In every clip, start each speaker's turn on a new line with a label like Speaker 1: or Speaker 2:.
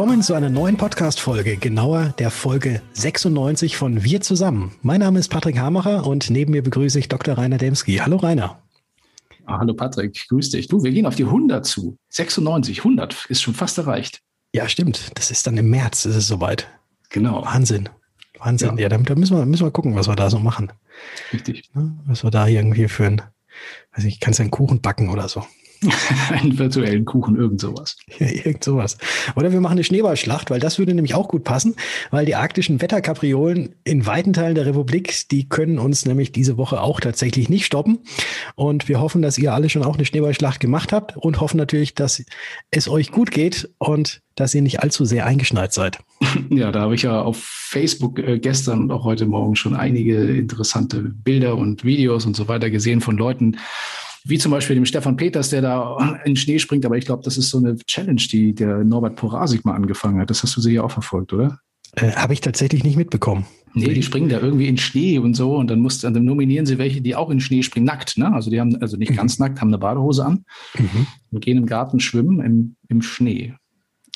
Speaker 1: Willkommen zu einer neuen Podcast-Folge, genauer der Folge 96 von Wir zusammen. Mein Name ist Patrick Hamacher und neben mir begrüße ich Dr. Rainer Demski. Hallo Rainer.
Speaker 2: Ah, hallo Patrick, grüß dich. Du, wir gehen auf die 100 zu. 96, 100 ist schon fast erreicht.
Speaker 1: Ja, stimmt. Das ist dann im März, ist es soweit.
Speaker 2: Genau.
Speaker 1: Wahnsinn. Wahnsinn. Ja, ja da, müssen, wir, müssen wir gucken, was wir da so machen.
Speaker 2: Richtig.
Speaker 1: Was wir da irgendwie für ein, weiß ich, kannst du einen Kuchen backen oder so.
Speaker 2: einen virtuellen Kuchen, irgend sowas.
Speaker 1: Ja, irgend sowas. Oder wir machen eine Schneeballschlacht, weil das würde nämlich auch gut passen, weil die arktischen Wetterkapriolen in weiten Teilen der Republik, die können uns nämlich diese Woche auch tatsächlich nicht stoppen. Und wir hoffen, dass ihr alle schon auch eine Schneeballschlacht gemacht habt und hoffen natürlich, dass es euch gut geht und dass ihr nicht allzu sehr eingeschneit seid.
Speaker 2: Ja, da habe ich ja auf Facebook äh, gestern und auch heute Morgen schon einige interessante Bilder und Videos und so weiter gesehen von Leuten, wie zum Beispiel dem Stefan Peters, der da in Schnee springt. Aber ich glaube, das ist so eine Challenge, die der Norbert Porasik mal angefangen hat. Das hast du sicher auch verfolgt, oder?
Speaker 1: Äh, Habe ich tatsächlich nicht mitbekommen.
Speaker 2: Nee, die springen da irgendwie in Schnee und so und dann, muss, dann nominieren sie welche, die auch in Schnee springen, nackt. Ne? Also die haben, also nicht mhm. ganz nackt, haben eine Badehose an mhm. und gehen im Garten schwimmen im, im Schnee.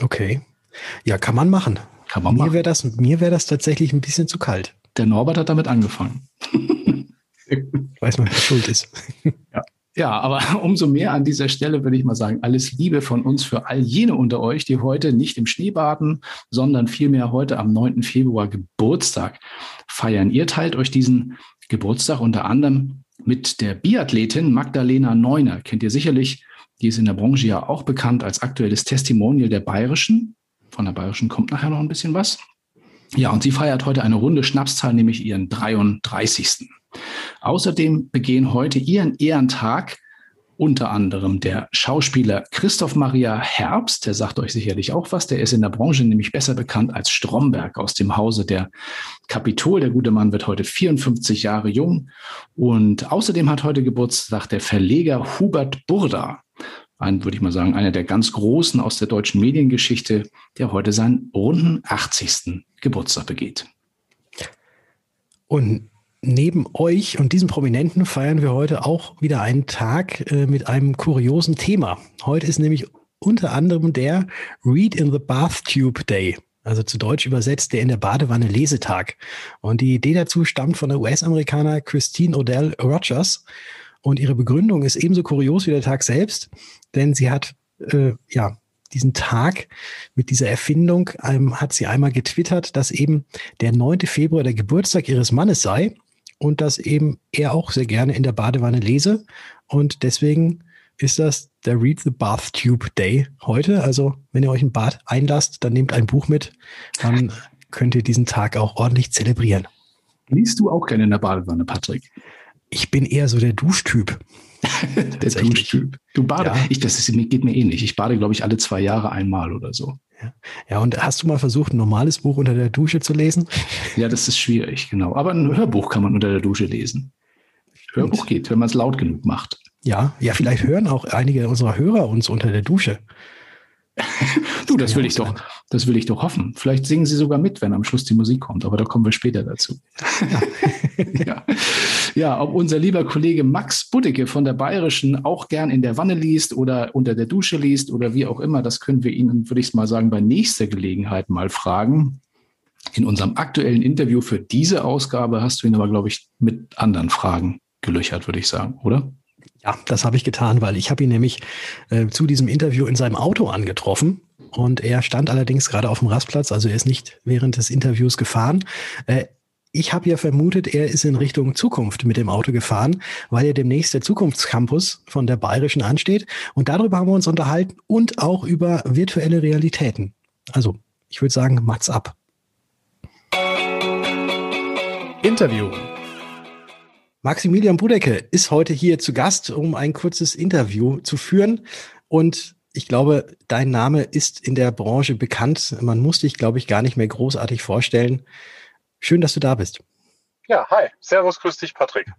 Speaker 1: Okay. Ja, kann man machen.
Speaker 2: Kann man
Speaker 1: mir wäre das, mir wäre das tatsächlich ein bisschen zu kalt.
Speaker 2: Der Norbert hat damit angefangen.
Speaker 1: Weiß man, wer schuld ist.
Speaker 2: Ja. Ja, aber umso mehr an dieser Stelle würde ich mal sagen, alles Liebe von uns für all jene unter euch, die heute nicht im Schnee baden, sondern vielmehr heute am 9. Februar Geburtstag feiern. Ihr teilt euch diesen Geburtstag unter anderem mit der Biathletin Magdalena Neuner. Kennt ihr sicherlich, die ist in der Branche ja auch bekannt als aktuelles Testimonial der Bayerischen. Von der Bayerischen kommt nachher noch ein bisschen was. Ja, und sie feiert heute eine runde Schnapszahl, nämlich ihren 33. Außerdem begehen heute ihren Ehrentag unter anderem der Schauspieler Christoph Maria Herbst, der sagt euch sicherlich auch was, der ist in der Branche nämlich besser bekannt als Stromberg aus dem Hause der Kapitol. Der gute Mann wird heute 54 Jahre jung. Und außerdem hat heute Geburtstag der Verleger Hubert Burda, ein, würde ich mal sagen, einer der ganz Großen aus der deutschen Mediengeschichte, der heute seinen runden 80. Geburtstag begeht.
Speaker 1: Und neben euch und diesem Prominenten feiern wir heute auch wieder einen Tag äh, mit einem kuriosen Thema. Heute ist nämlich unter anderem der Read in the Bathtube Day. Also zu Deutsch übersetzt der in der Badewanne Lesetag. Und die Idee dazu stammt von der US-Amerikaner Christine Odell Rogers. Und ihre Begründung ist ebenso kurios wie der Tag selbst, denn sie hat äh, ja diesen Tag mit dieser Erfindung ähm, hat sie einmal getwittert, dass eben der 9. Februar der Geburtstag ihres Mannes sei und dass eben er auch sehr gerne in der Badewanne lese. Und deswegen ist das der Read the Bathtube Day heute. Also wenn ihr euch ein Bad einlasst, dann nehmt ein Buch mit. Dann könnt ihr diesen Tag auch ordentlich zelebrieren.
Speaker 2: Liest du auch gerne in der Badewanne, Patrick?
Speaker 1: Ich bin eher so der Duschtyp.
Speaker 2: der Duschtyp. Du bade. Ja. Ich, das ist, geht mir ähnlich. Ich bade, glaube ich, alle zwei Jahre einmal oder so.
Speaker 1: Ja. ja, und hast du mal versucht, ein normales Buch unter der Dusche zu lesen?
Speaker 2: Ja, das ist schwierig, genau. Aber ein Hörbuch kann man unter der Dusche lesen. Hörbuch geht, wenn man es laut genug macht.
Speaker 1: Ja, ja, vielleicht hören auch einige unserer Hörer uns unter der Dusche.
Speaker 2: du, das will ich doch, das will ich doch hoffen. Vielleicht singen sie sogar mit, wenn am Schluss die Musik kommt, aber da kommen wir später dazu. Ja, ja. Ja ob unser lieber Kollege Max Buddecke von der Bayerischen auch gern in der Wanne liest oder unter der Dusche liest oder wie auch immer, das können wir Ihnen, würde ich mal sagen, bei nächster Gelegenheit mal fragen. In unserem aktuellen Interview für diese Ausgabe hast du ihn aber, glaube ich, mit anderen Fragen gelöchert, würde ich sagen, oder?
Speaker 1: Ja, das habe ich getan, weil ich habe ihn nämlich äh, zu diesem Interview in seinem Auto angetroffen. Und er stand allerdings gerade auf dem Rastplatz, also er ist nicht während des Interviews gefahren. Äh, ich habe ja vermutet, er ist in Richtung Zukunft mit dem Auto gefahren, weil ja demnächst der Zukunftscampus von der Bayerischen ansteht. Und darüber haben wir uns unterhalten und auch über virtuelle Realitäten. Also, ich würde sagen, Mats ab. Interview. Maximilian Budecke ist heute hier zu Gast, um ein kurzes Interview zu führen. Und ich glaube, dein Name ist in der Branche bekannt. Man muss dich, glaube ich, gar nicht mehr großartig vorstellen. Schön, dass du da bist.
Speaker 3: Ja, hi. Servus, grüß dich, Patrick.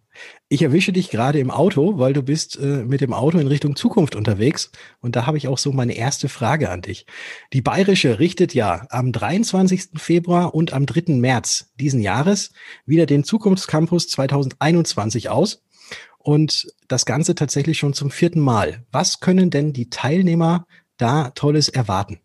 Speaker 1: Ich erwische dich gerade im Auto, weil du bist äh, mit dem Auto in Richtung Zukunft unterwegs. Und da habe ich auch so meine erste Frage an dich. Die Bayerische richtet ja am 23. Februar und am 3. März diesen Jahres wieder den Zukunftscampus 2021 aus. Und das Ganze tatsächlich schon zum vierten Mal. Was können denn die Teilnehmer da Tolles erwarten?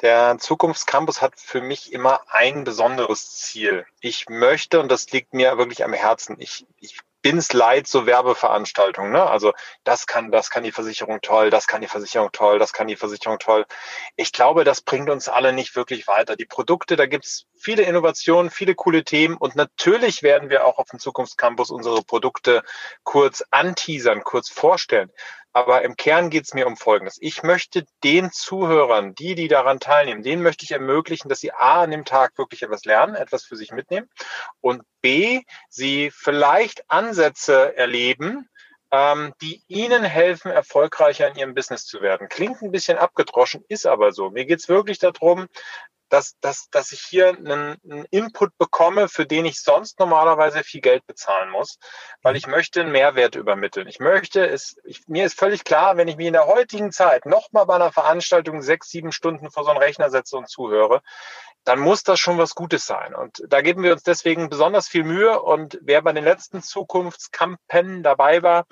Speaker 3: Der Zukunftscampus hat für mich immer ein besonderes Ziel. Ich möchte, und das liegt mir wirklich am Herzen, ich, ich bin es leid, so Werbeveranstaltungen. Ne? Also das kann, das kann die Versicherung toll, das kann die Versicherung toll, das kann die Versicherung toll. Ich glaube, das bringt uns alle nicht wirklich weiter. Die Produkte, da gibt's viele Innovationen, viele coole Themen und natürlich werden wir auch auf dem Zukunftscampus unsere Produkte kurz anteasern, kurz vorstellen. Aber im Kern geht es mir um Folgendes. Ich möchte den Zuhörern, die, die daran teilnehmen, denen möchte ich ermöglichen, dass sie A, an dem Tag wirklich etwas lernen, etwas für sich mitnehmen und B, sie vielleicht Ansätze erleben, ähm, die ihnen helfen, erfolgreicher in ihrem Business zu werden. Klingt ein bisschen abgedroschen, ist aber so. Mir geht es wirklich darum, dass, dass, dass ich hier einen, einen Input bekomme, für den ich sonst normalerweise viel Geld bezahlen muss, weil ich möchte einen Mehrwert übermitteln. Ich möchte es, ich, mir ist völlig klar, wenn ich mich in der heutigen Zeit nochmal bei einer Veranstaltung sechs, sieben Stunden vor so einen Rechner setze und zuhöre, dann muss das schon was Gutes sein. Und da geben wir uns deswegen besonders viel Mühe. Und wer bei den letzten Zukunftskampen dabei war,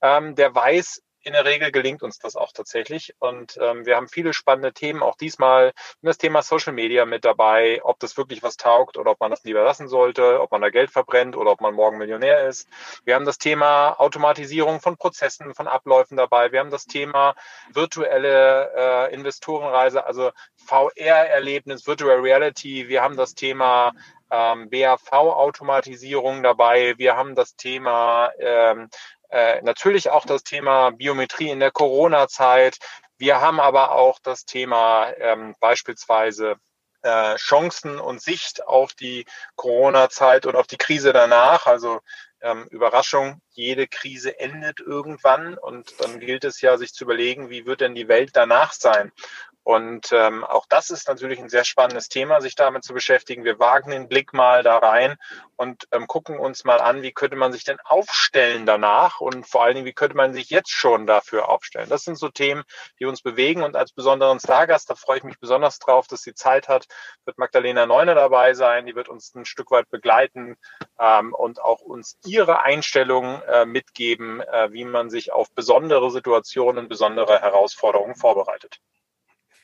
Speaker 3: ähm, der weiß, in der Regel gelingt uns das auch tatsächlich. Und ähm, wir haben viele spannende Themen, auch diesmal das Thema Social Media mit dabei, ob das wirklich was taugt oder ob man das lieber lassen sollte, ob man da Geld verbrennt oder ob man morgen Millionär ist. Wir haben das Thema Automatisierung von Prozessen, von Abläufen dabei. Wir haben das Thema virtuelle äh, Investorenreise, also VR-Erlebnis, Virtual Reality. Wir haben das Thema ähm, BAV-Automatisierung dabei. Wir haben das Thema ähm, äh, natürlich auch das Thema Biometrie in der Corona-Zeit. Wir haben aber auch das Thema ähm, beispielsweise äh, Chancen und Sicht auf die Corona-Zeit und auf die Krise danach. Also ähm, Überraschung, jede Krise endet irgendwann und dann gilt es ja, sich zu überlegen, wie wird denn die Welt danach sein? Und ähm, auch das ist natürlich ein sehr spannendes Thema, sich damit zu beschäftigen. Wir wagen den Blick mal da rein und ähm, gucken uns mal an, wie könnte man sich denn aufstellen danach und vor allen Dingen, wie könnte man sich jetzt schon dafür aufstellen. Das sind so Themen, die uns bewegen und als besonderen Stargast, da freue ich mich besonders drauf, dass sie Zeit hat, wird Magdalena Neuner dabei sein. Die wird uns ein Stück weit begleiten ähm, und auch uns ihre Einstellung äh, mitgeben, äh, wie man sich auf besondere Situationen, besondere Herausforderungen vorbereitet.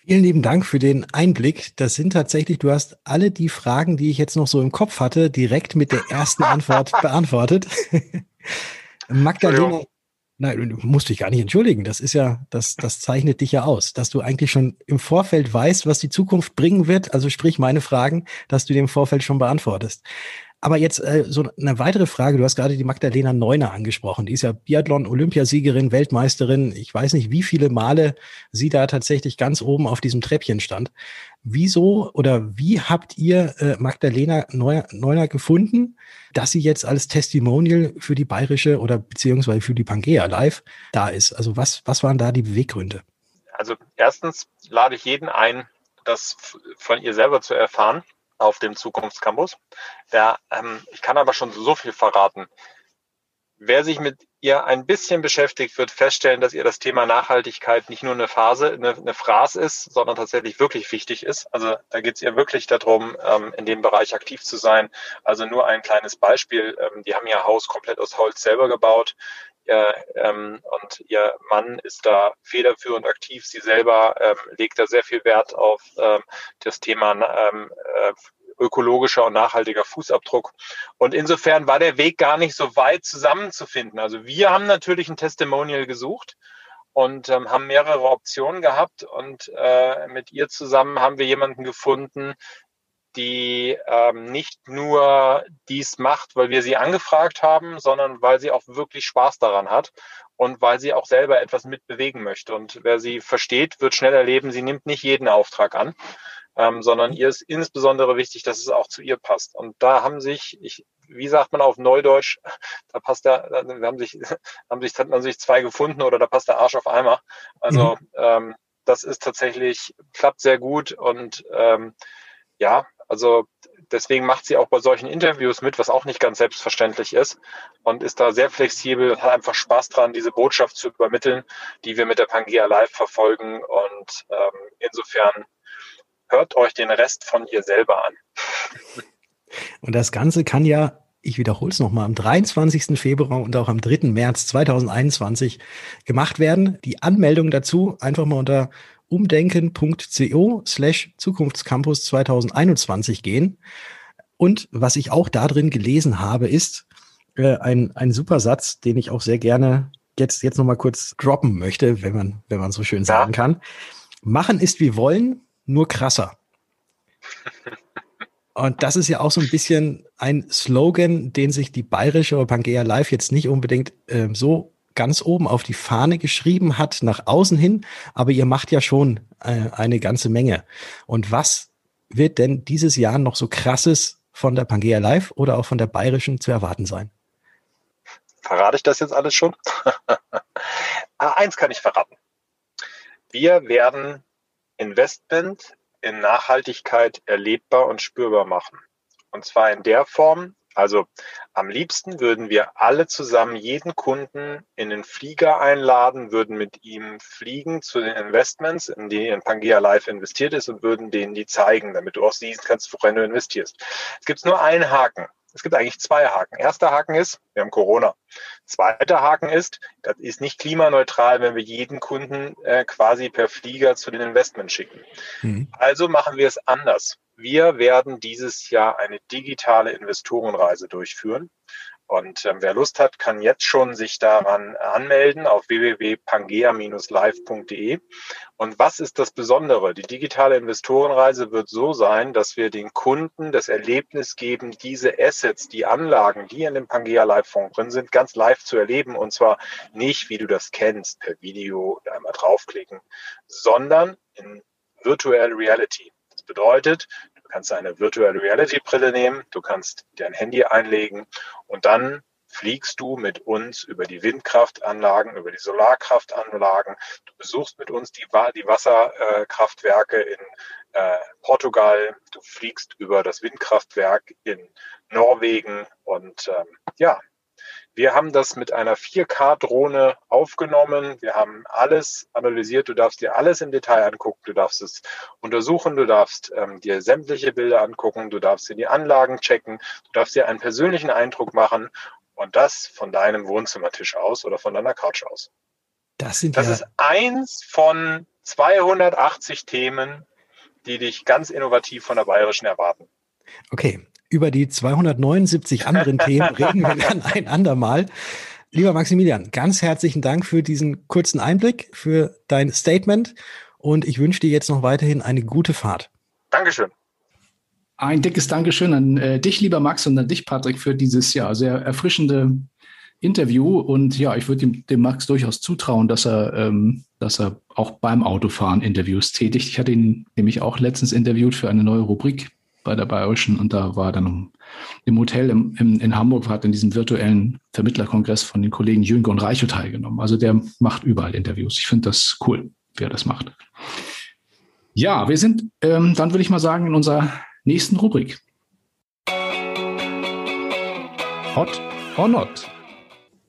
Speaker 1: Vielen lieben Dank für den Einblick. Das sind tatsächlich, du hast alle die Fragen, die ich jetzt noch so im Kopf hatte, direkt mit der ersten Antwort beantwortet. Magdalena, nein, du musst dich gar nicht entschuldigen. Das ist ja, das, das zeichnet dich ja aus, dass du eigentlich schon im Vorfeld weißt, was die Zukunft bringen wird. Also sprich meine Fragen, dass du im Vorfeld schon beantwortest. Aber jetzt äh, so eine weitere Frage. Du hast gerade die Magdalena Neuner angesprochen. Die ist ja Biathlon-Olympiasiegerin, Weltmeisterin. Ich weiß nicht, wie viele Male sie da tatsächlich ganz oben auf diesem Treppchen stand. Wieso oder wie habt ihr äh, Magdalena Neuner gefunden, dass sie jetzt als Testimonial für die bayerische oder beziehungsweise für die Pangea Live da ist? Also was, was waren da die Beweggründe?
Speaker 3: Also erstens lade ich jeden ein, das von ihr selber zu erfahren auf dem Zukunftscampus. Der, ähm, ich kann aber schon so viel verraten. Wer sich mit ihr ein bisschen beschäftigt, wird feststellen, dass ihr das Thema Nachhaltigkeit nicht nur eine Phase, eine, eine Phrase ist, sondern tatsächlich wirklich wichtig ist. Also da geht es ihr wirklich darum, ähm, in dem Bereich aktiv zu sein. Also nur ein kleines Beispiel. Ähm, die haben ihr Haus komplett aus Holz selber gebaut. Ihr, ähm, und ihr Mann ist da federführend aktiv. Sie selber ähm, legt da sehr viel Wert auf ähm, das Thema ähm, äh, ökologischer und nachhaltiger Fußabdruck. Und insofern war der Weg gar nicht so weit zusammenzufinden. Also wir haben natürlich ein Testimonial gesucht und ähm, haben mehrere Optionen gehabt und äh, mit ihr zusammen haben wir jemanden gefunden, die ähm, nicht nur dies macht, weil wir sie angefragt haben, sondern weil sie auch wirklich Spaß daran hat und weil sie auch selber etwas mitbewegen möchte. Und wer sie versteht, wird schnell erleben, sie nimmt nicht jeden Auftrag an, ähm, sondern ihr ist insbesondere wichtig, dass es auch zu ihr passt. Und da haben sich, ich, wie sagt man auf Neudeutsch, da passt der, da haben sich, haben sich, hat man sich zwei gefunden oder da passt der Arsch auf Eimer. Also mhm. ähm, das ist tatsächlich, klappt sehr gut und ähm, ja, also deswegen macht sie auch bei solchen Interviews mit, was auch nicht ganz selbstverständlich ist und ist da sehr flexibel und hat einfach Spaß dran, diese Botschaft zu übermitteln, die wir mit der Pangea Live verfolgen. Und ähm, insofern hört euch den Rest von ihr selber an.
Speaker 1: Und das Ganze kann ja ich wiederhole es nochmal, am 23. Februar und auch am 3. März 2021 gemacht werden. Die Anmeldung dazu einfach mal unter umdenken.co slash Zukunftscampus 2021 gehen. Und was ich auch da drin gelesen habe, ist äh, ein, ein super Satz, den ich auch sehr gerne jetzt, jetzt nochmal kurz droppen möchte, wenn man, wenn man so schön sagen ja. kann. Machen ist wie wollen, nur krasser. Und das ist ja auch so ein bisschen ein Slogan, den sich die bayerische oder Pangea Live jetzt nicht unbedingt äh, so ganz oben auf die Fahne geschrieben hat, nach außen hin, aber ihr macht ja schon äh, eine ganze Menge. Und was wird denn dieses Jahr noch so krasses von der Pangea Live oder auch von der bayerischen zu erwarten sein?
Speaker 3: Verrate ich das jetzt alles schon? ah, eins kann ich verraten. Wir werden Investment in Nachhaltigkeit erlebbar und spürbar machen. Und zwar in der Form, also am liebsten würden wir alle zusammen jeden Kunden in den Flieger einladen, würden mit ihm fliegen zu den Investments, in die in Pangea Live investiert ist und würden denen die zeigen, damit du auch siehst kannst, worin du investierst. Es gibt nur einen Haken. Es gibt eigentlich zwei Haken. Erster Haken ist, wir haben Corona. Zweiter Haken ist, das ist nicht klimaneutral, wenn wir jeden Kunden äh, quasi per Flieger zu den Investments schicken. Mhm. Also machen wir es anders. Wir werden dieses Jahr eine digitale Investorenreise durchführen. Und ähm, wer Lust hat, kann jetzt schon sich daran anmelden auf www.pangea-live.de. Und was ist das Besondere? Die digitale Investorenreise wird so sein, dass wir den Kunden das Erlebnis geben, diese Assets, die Anlagen, die in dem Pangea Live Fonds drin sind, ganz live zu erleben. Und zwar nicht, wie du das kennst, per Video einmal draufklicken, sondern in Virtual Reality. Bedeutet, kannst eine virtuelle Reality Brille nehmen, du kannst dein Handy einlegen und dann fliegst du mit uns über die Windkraftanlagen, über die Solarkraftanlagen. Du besuchst mit uns die, die Wasserkraftwerke in äh, Portugal. Du fliegst über das Windkraftwerk in Norwegen und ähm, ja, wir haben das mit einer 4K-Drohne aufgenommen. Wir haben alles analysiert. Du darfst dir alles im Detail angucken. Du darfst es untersuchen. Du darfst ähm, dir sämtliche Bilder angucken. Du darfst dir die Anlagen checken. Du darfst dir einen persönlichen Eindruck machen. Und das von deinem Wohnzimmertisch aus oder von deiner Couch aus. Das, sind das ja ist eins von 280 Themen, die dich ganz innovativ von der Bayerischen erwarten.
Speaker 1: Okay, über die 279 anderen Themen reden wir dann ein andermal. Lieber Maximilian, ganz herzlichen Dank für diesen kurzen Einblick, für dein Statement und ich wünsche dir jetzt noch weiterhin eine gute Fahrt.
Speaker 3: Dankeschön.
Speaker 2: Ein dickes Dankeschön an äh, dich, lieber Max, und an dich, Patrick, für dieses ja sehr erfrischende Interview. Und ja, ich würde dem, dem, Max durchaus zutrauen, dass er, ähm, dass er auch beim Autofahren Interviews tätigt. Ich hatte ihn nämlich auch letztens interviewt für eine neue Rubrik bei der Bayerischen und da war dann im Hotel im, im, in Hamburg, hat in diesem virtuellen Vermittlerkongress von den Kollegen Jünger und Reicho teilgenommen. Also der macht überall Interviews. Ich finde das cool, wie er das macht. Ja, wir sind, ähm, dann würde ich mal sagen, in unserer nächsten Rubrik. Hot or not?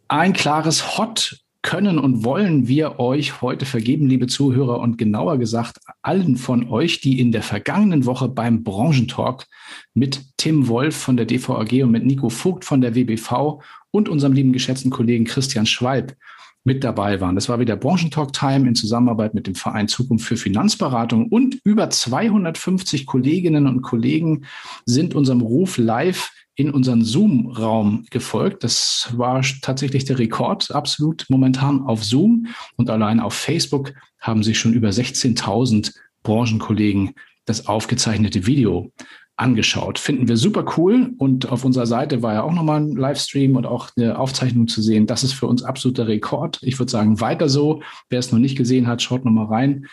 Speaker 2: Ein klares Hot können und wollen wir euch heute vergeben, liebe Zuhörer, und genauer gesagt allen von euch, die in der vergangenen Woche beim Branchentalk mit Tim Wolf von der DVAG und mit Nico Vogt von der WBV und unserem lieben geschätzten Kollegen Christian Schwalb mit dabei waren. Das war wieder Branchentalk Time in Zusammenarbeit mit dem Verein Zukunft für Finanzberatung und über 250 Kolleginnen und Kollegen sind unserem Ruf live in unseren Zoom-Raum gefolgt. Das war tatsächlich der Rekord, absolut momentan auf Zoom. Und allein auf Facebook haben sich schon über 16.000 Branchenkollegen das aufgezeichnete Video angeschaut. Finden wir super cool. Und auf unserer Seite war ja auch nochmal ein Livestream und auch eine Aufzeichnung zu sehen. Das ist für uns absoluter Rekord. Ich würde sagen, weiter so. Wer es noch nicht gesehen hat, schaut nochmal rein.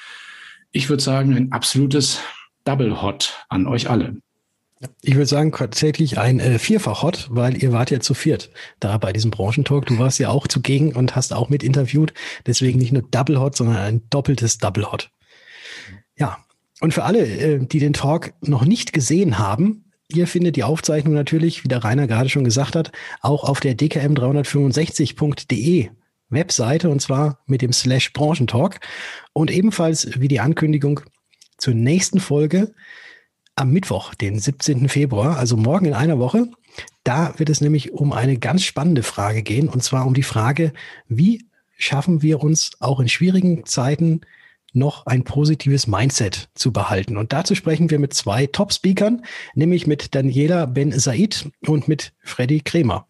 Speaker 2: Ich würde sagen, ein absolutes Double Hot an euch alle.
Speaker 1: Ich würde sagen, tatsächlich ein äh, Vierfach-Hot, weil ihr wart ja zu viert da bei diesem Branchentalk. Du warst ja auch zugegen und hast auch mit interviewt. Deswegen nicht nur Double Hot, sondern ein doppeltes Double Hot. Ja, und für alle, äh, die den Talk noch nicht gesehen haben, ihr findet die Aufzeichnung natürlich, wie der Rainer gerade schon gesagt hat, auch auf der dkm365.de Webseite und zwar mit dem Slash Branchentalk. Und ebenfalls wie die Ankündigung zur nächsten Folge am Mittwoch, den 17. Februar, also morgen in einer Woche. Da wird es nämlich um eine ganz spannende Frage gehen, und zwar um die Frage, wie schaffen wir uns auch in schwierigen Zeiten noch ein positives Mindset zu behalten. Und dazu sprechen wir mit zwei Top-Speakern, nämlich mit Daniela Ben Said und mit Freddy Kremer.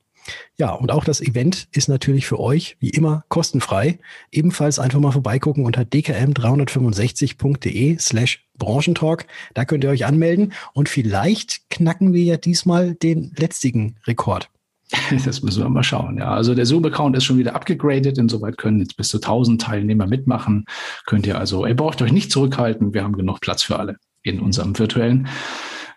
Speaker 1: Ja, und auch das Event ist natürlich für euch wie immer kostenfrei. Ebenfalls einfach mal vorbeigucken unter dkm365.de slash Branchentalk. Da könnt ihr euch anmelden und vielleicht knacken wir ja diesmal den letztigen Rekord.
Speaker 2: Das müssen wir mal schauen. Ja, also der Zoom-Account ist schon wieder abgegradet. Insoweit können jetzt bis zu 1000 Teilnehmer mitmachen. Könnt ihr also, ihr braucht euch nicht zurückhalten. Wir haben genug Platz für alle in unserem virtuellen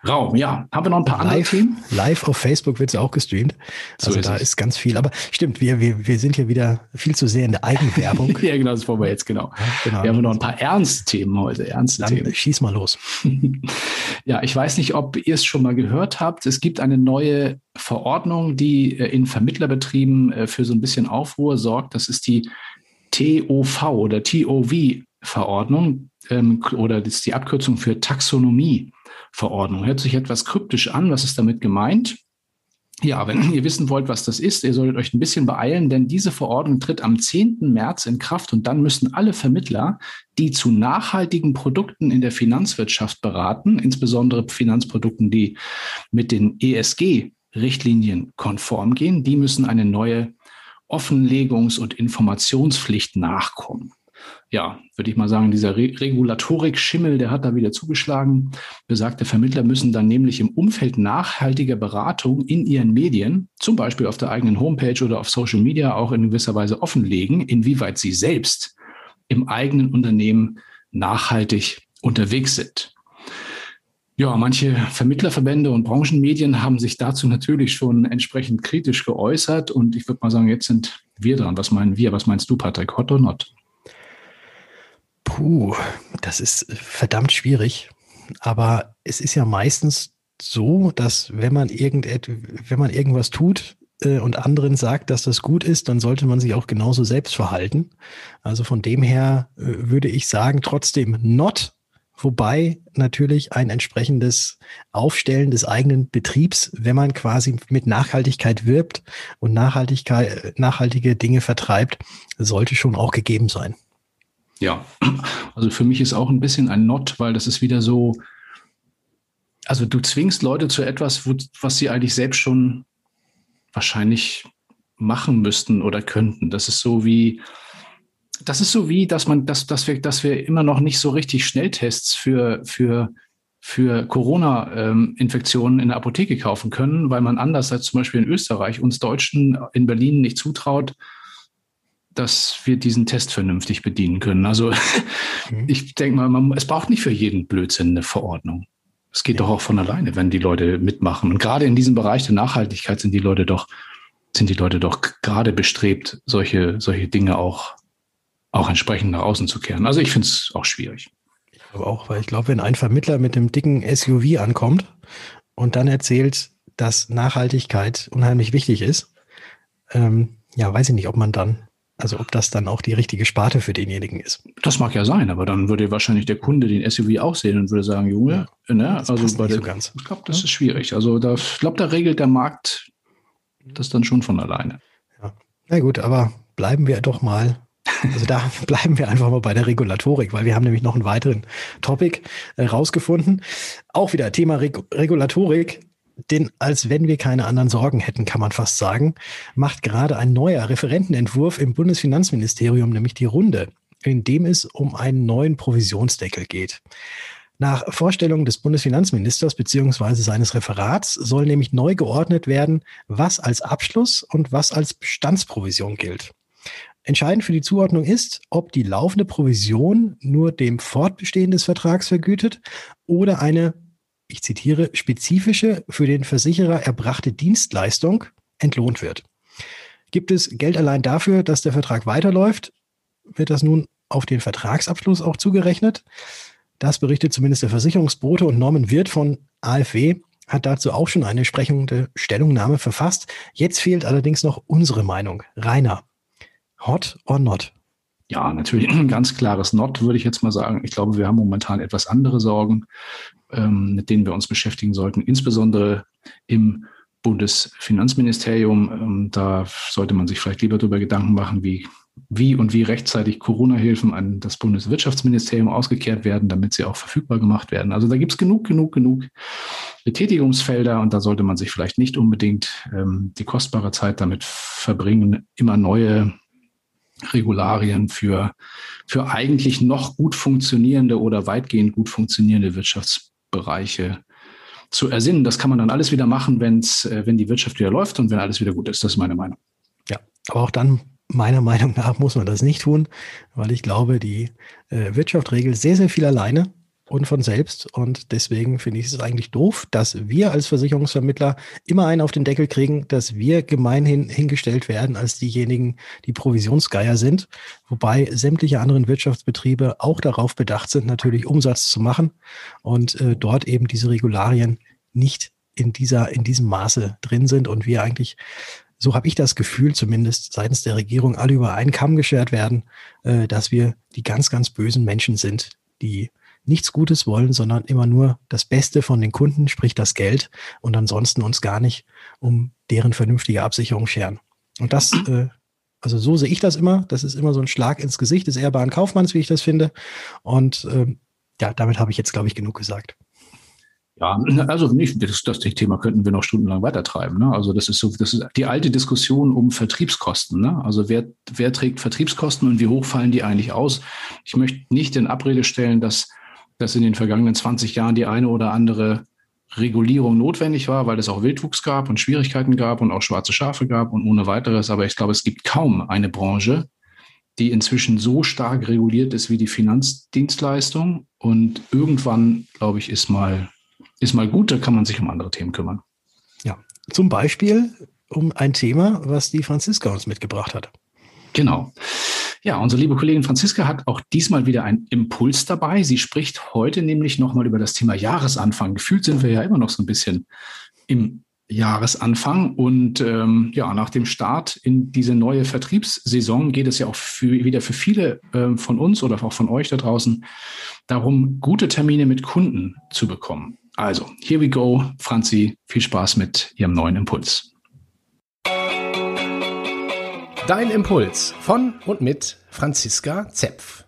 Speaker 2: Raum. Ja, haben wir noch ein paar
Speaker 1: live,
Speaker 2: andere Themen?
Speaker 1: Live auf Facebook wird es auch gestreamt. Also so ist da es. ist ganz viel. Aber stimmt, wir, wir, wir sind hier wieder viel zu sehr in der Eigenwerbung.
Speaker 2: ja, genau, das wollen wir jetzt genau. Ja, genau. Wir haben noch ein paar ernste Themen heute. Ernste
Speaker 1: Dann
Speaker 2: Themen.
Speaker 1: Schieß mal los.
Speaker 2: ja, ich weiß nicht, ob ihr es schon mal gehört habt. Es gibt eine neue Verordnung, die äh, in Vermittlerbetrieben äh, für so ein bisschen Aufruhr sorgt. Das ist die TOV oder TOV Verordnung ähm, oder das ist die Abkürzung für Taxonomie. Verordnung. Hört sich etwas kryptisch an. Was ist damit gemeint? Ja, wenn ihr wissen wollt, was das ist, ihr solltet euch ein bisschen beeilen, denn diese Verordnung tritt am 10. März in Kraft und dann müssen alle Vermittler, die zu nachhaltigen Produkten in der Finanzwirtschaft beraten, insbesondere Finanzprodukten, die mit den ESG-Richtlinien konform gehen, die müssen eine neue Offenlegungs- und Informationspflicht nachkommen ja, würde ich mal sagen, dieser Re Regulatorik-Schimmel, der hat da wieder zugeschlagen. Besagte Vermittler müssen dann nämlich im Umfeld nachhaltiger Beratung in ihren Medien, zum Beispiel auf der eigenen Homepage oder auf Social Media, auch in gewisser Weise offenlegen, inwieweit sie selbst im eigenen Unternehmen nachhaltig unterwegs sind. Ja, manche Vermittlerverbände und Branchenmedien haben sich dazu natürlich schon entsprechend kritisch geäußert. Und ich würde mal sagen, jetzt sind wir dran. Was meinen wir? Was meinst du, Patrick? Hot or not?
Speaker 1: Puh, das ist verdammt schwierig. Aber es ist ja meistens so, dass wenn man irgendet, wenn man irgendwas tut äh, und anderen sagt, dass das gut ist, dann sollte man sich auch genauso selbst verhalten. Also von dem her äh, würde ich sagen, trotzdem not, wobei natürlich ein entsprechendes Aufstellen des eigenen Betriebs, wenn man quasi mit Nachhaltigkeit wirbt und Nachhaltigkeit, nachhaltige Dinge vertreibt, sollte schon auch gegeben sein.
Speaker 2: Ja, also für mich ist auch ein bisschen ein Not, weil das ist wieder so, also du zwingst Leute zu etwas, wo, was sie eigentlich selbst schon wahrscheinlich machen müssten oder könnten. Das ist so wie, das ist so wie, dass man, dass, dass wir, dass wir immer noch nicht so richtig Schnelltests für, für, für Corona-Infektionen in der Apotheke kaufen können, weil man anders als zum Beispiel in Österreich uns Deutschen in Berlin nicht zutraut, dass wir diesen Test vernünftig bedienen können. Also mhm. ich denke mal, man, es braucht nicht für jeden Blödsinn eine Verordnung. Es geht ja. doch auch von alleine, wenn die Leute mitmachen. Und gerade in diesem Bereich der Nachhaltigkeit sind die Leute doch, sind die Leute doch gerade bestrebt, solche, solche Dinge auch, auch entsprechend nach außen zu kehren. Also ich finde es auch schwierig.
Speaker 1: Ich glaube auch, weil ich glaube, wenn ein Vermittler mit einem dicken SUV ankommt und dann erzählt, dass Nachhaltigkeit unheimlich wichtig ist, ähm, ja, weiß ich nicht, ob man dann also ob das dann auch die richtige Sparte für denjenigen ist.
Speaker 2: Das mag ja sein, aber dann würde wahrscheinlich der Kunde den SUV auch sehen und würde sagen, Junge, ja, ne, also bei der, so ganz. ich glaube, das ja. ist schwierig. Also da, ich glaube, da regelt der Markt das dann schon von alleine.
Speaker 1: Ja. Na gut, aber bleiben wir doch mal also da bleiben wir einfach mal bei der Regulatorik, weil wir haben nämlich noch einen weiteren Topic äh, rausgefunden. Auch wieder Thema Reg Regulatorik denn als wenn wir keine anderen Sorgen hätten, kann man fast sagen, macht gerade ein neuer Referentenentwurf im Bundesfinanzministerium nämlich die Runde, in dem es um einen neuen Provisionsdeckel geht. Nach Vorstellung des Bundesfinanzministers beziehungsweise seines Referats soll nämlich neu geordnet werden, was als Abschluss und was als Bestandsprovision gilt. Entscheidend für die Zuordnung ist, ob die laufende Provision nur dem Fortbestehen des Vertrags vergütet oder eine ich zitiere, spezifische für den Versicherer erbrachte Dienstleistung entlohnt wird. Gibt es Geld allein dafür, dass der Vertrag weiterläuft? Wird das nun auf den Vertragsabschluss auch zugerechnet? Das berichtet zumindest der Versicherungsbote und Norman Wirth von AfW hat dazu auch schon eine entsprechende Stellungnahme verfasst. Jetzt fehlt allerdings noch unsere Meinung. Rainer, hot or not?
Speaker 2: Ja, natürlich ein ganz klares Not, würde ich jetzt mal sagen. Ich glaube, wir haben momentan etwas andere Sorgen, ähm, mit denen wir uns beschäftigen sollten, insbesondere im Bundesfinanzministerium. Ähm, da sollte man sich vielleicht lieber darüber Gedanken machen, wie wie und wie rechtzeitig Corona-Hilfen an das Bundeswirtschaftsministerium ausgekehrt werden, damit sie auch verfügbar gemacht werden. Also da gibt es genug, genug, genug Betätigungsfelder und da sollte man sich vielleicht nicht unbedingt ähm, die kostbare Zeit damit verbringen, immer neue Regularien für, für eigentlich noch gut funktionierende oder weitgehend gut funktionierende Wirtschaftsbereiche zu ersinnen. Das kann man dann alles wieder machen, wenn's, äh, wenn die Wirtschaft wieder läuft und wenn alles wieder gut ist. Das ist meine Meinung.
Speaker 1: Ja, aber auch dann meiner Meinung nach muss man das nicht tun, weil ich glaube, die äh, Wirtschaft regelt sehr, sehr viel alleine und von selbst. Und deswegen finde ich es eigentlich doof, dass wir als Versicherungsvermittler immer einen auf den Deckel kriegen, dass wir gemeinhin hingestellt werden als diejenigen, die Provisionsgeier sind. Wobei sämtliche anderen Wirtschaftsbetriebe auch darauf bedacht sind, natürlich Umsatz zu machen und äh, dort eben diese Regularien nicht in dieser, in diesem Maße drin sind und wir eigentlich so habe ich das Gefühl, zumindest seitens der Regierung, alle über einen Kamm geschert werden, äh, dass wir die ganz, ganz bösen Menschen sind, die nichts Gutes wollen, sondern immer nur das Beste von den Kunden, sprich das Geld, und ansonsten uns gar nicht um deren vernünftige Absicherung scheren. Und das, äh, also so sehe ich das immer. Das ist immer so ein Schlag ins Gesicht des ehrbaren Kaufmanns, wie ich das finde. Und ähm, ja, damit habe ich jetzt, glaube ich, genug gesagt.
Speaker 2: Ja, also nicht, das, das Thema könnten wir noch stundenlang weitertreiben. Ne? Also das ist so, das ist die alte Diskussion um Vertriebskosten. Ne? Also wer, wer trägt Vertriebskosten und wie hoch fallen die eigentlich aus? Ich möchte nicht in Abrede stellen, dass, dass in den vergangenen 20 Jahren die eine oder andere Regulierung notwendig war, weil es auch Wildwuchs gab und Schwierigkeiten gab und auch schwarze Schafe gab und ohne weiteres. Aber ich glaube, es gibt kaum eine Branche, die inzwischen so stark reguliert ist wie die Finanzdienstleistung. Und irgendwann, glaube ich, ist mal ist mal gut, da kann man sich um andere Themen kümmern.
Speaker 1: Ja, zum Beispiel um ein Thema, was die Franziska uns mitgebracht hat.
Speaker 2: Genau. Ja, unsere liebe Kollegin Franziska hat auch diesmal wieder einen Impuls dabei. Sie spricht heute nämlich nochmal über das Thema Jahresanfang. Gefühlt sind wir ja immer noch so ein bisschen im Jahresanfang. Und ähm, ja, nach dem Start in diese neue Vertriebssaison geht es ja auch für, wieder für viele äh, von uns oder auch von euch da draußen darum, gute Termine mit Kunden zu bekommen. Also, here we go. Franzi, viel Spaß mit Ihrem neuen Impuls.
Speaker 4: Dein Impuls von und mit Franziska Zepf.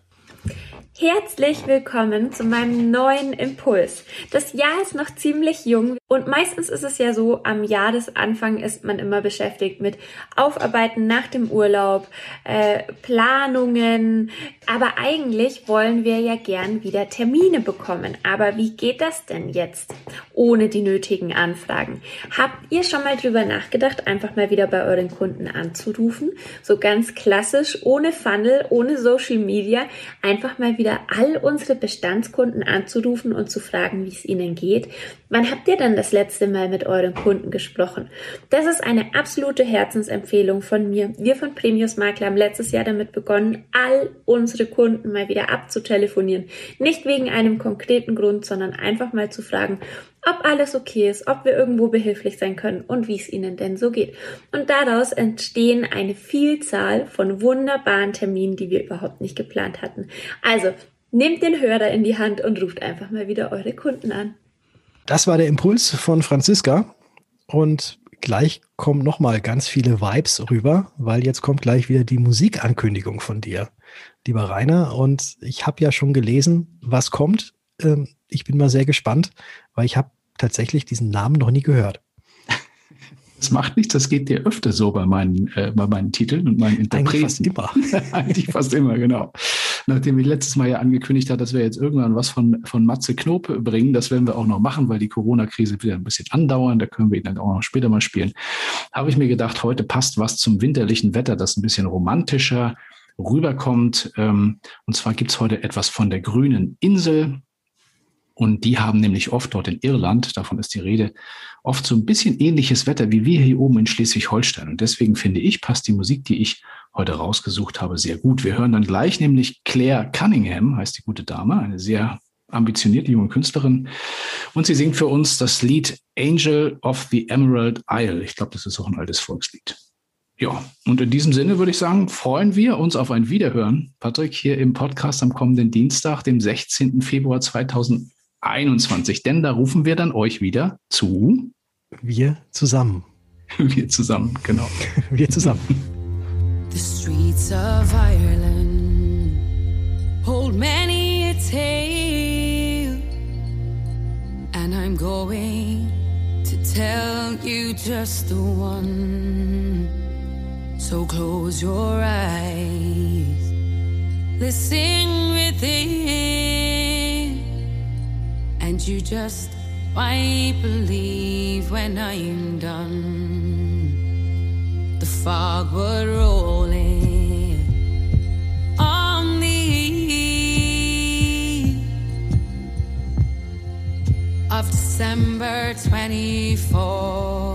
Speaker 5: Herzlich willkommen zu meinem neuen Impuls. Das Jahr ist noch ziemlich jung und meistens ist es ja so, am Jahresanfang ist man immer beschäftigt mit Aufarbeiten nach dem Urlaub, äh, Planungen, aber eigentlich wollen wir ja gern wieder Termine bekommen. Aber wie geht das denn jetzt ohne die nötigen Anfragen? Habt ihr schon mal drüber nachgedacht, einfach mal wieder bei euren Kunden anzurufen? So ganz klassisch, ohne Funnel, ohne Social Media, einfach mal wieder wieder all unsere Bestandskunden anzurufen und zu fragen, wie es ihnen geht. Wann habt ihr dann das letzte Mal mit euren Kunden gesprochen? Das ist eine absolute Herzensempfehlung von mir. Wir von Premius Makler haben letztes Jahr damit begonnen, all unsere Kunden mal wieder abzutelefonieren. Nicht wegen einem konkreten Grund, sondern einfach mal zu fragen, ob alles okay ist, ob wir irgendwo behilflich sein können und wie es ihnen denn so geht. Und daraus entstehen eine Vielzahl von wunderbaren Terminen, die wir überhaupt nicht geplant hatten. Also, nehmt den Hörer in die Hand und ruft einfach mal wieder eure Kunden an.
Speaker 1: Das war der Impuls von Franziska und gleich kommen noch mal ganz viele Vibes rüber, weil jetzt kommt gleich wieder die Musikankündigung von dir, lieber Rainer. Und ich habe ja schon gelesen, was kommt. Ähm, ich bin mal sehr gespannt, weil ich habe tatsächlich diesen Namen noch nie gehört.
Speaker 2: Das macht nichts, das geht dir öfter so bei meinen, äh, bei meinen Titeln und meinen Interpreten.
Speaker 1: Eigentlich fast
Speaker 2: immer. Eigentlich fast immer, genau. Nachdem ich letztes Mal ja angekündigt hat, dass wir jetzt irgendwann was von, von Matze Knob bringen, das werden wir auch noch machen, weil die Corona-Krise wieder ein bisschen andauern, da können wir ihn dann auch noch später mal spielen, habe ich mir gedacht, heute passt was zum winterlichen Wetter, das ein bisschen romantischer rüberkommt. Ähm, und zwar gibt es heute etwas von der grünen Insel. Und die haben nämlich oft dort in Irland, davon ist die Rede, oft so ein bisschen ähnliches Wetter wie wir hier oben in Schleswig-Holstein. Und deswegen finde ich, passt die Musik, die ich heute rausgesucht habe, sehr gut. Wir hören dann gleich nämlich Claire Cunningham, heißt die gute Dame, eine sehr ambitionierte junge Künstlerin. Und sie singt für uns das Lied Angel of the Emerald Isle. Ich glaube, das ist auch ein altes Volkslied. Ja, und in diesem Sinne würde ich sagen, freuen wir uns auf ein Wiederhören, Patrick, hier im Podcast am kommenden Dienstag, dem 16. Februar 2020. 21. Denn da rufen wir dann euch wieder zu.
Speaker 1: Wir zusammen.
Speaker 2: Wir zusammen, genau.
Speaker 1: wir zusammen.
Speaker 6: The streets of Ireland hold many a tale, and I'm going to tell you just the one. So close your eyes, listen within, and you just might believe when I'm done. The fog would rolling on the eve of December 24,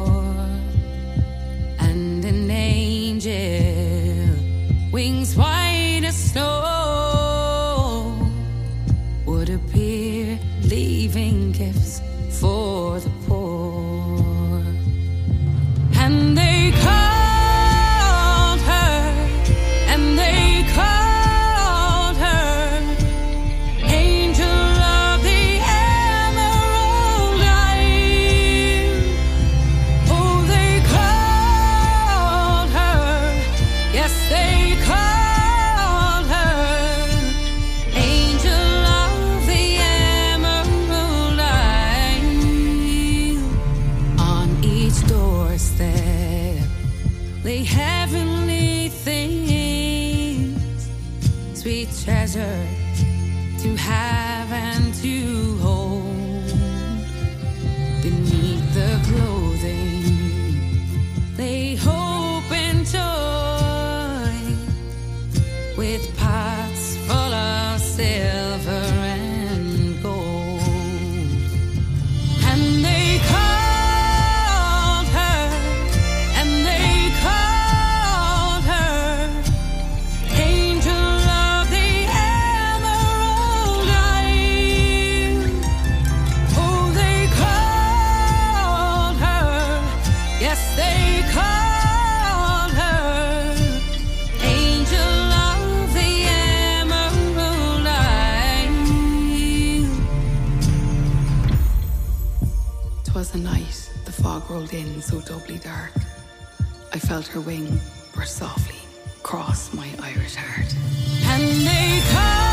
Speaker 6: doorstep. Lay heavenly things, sweet treasure to have
Speaker 7: fog rolled in so doubly dark. I felt her wing brush softly across my Irish heart.
Speaker 6: And they called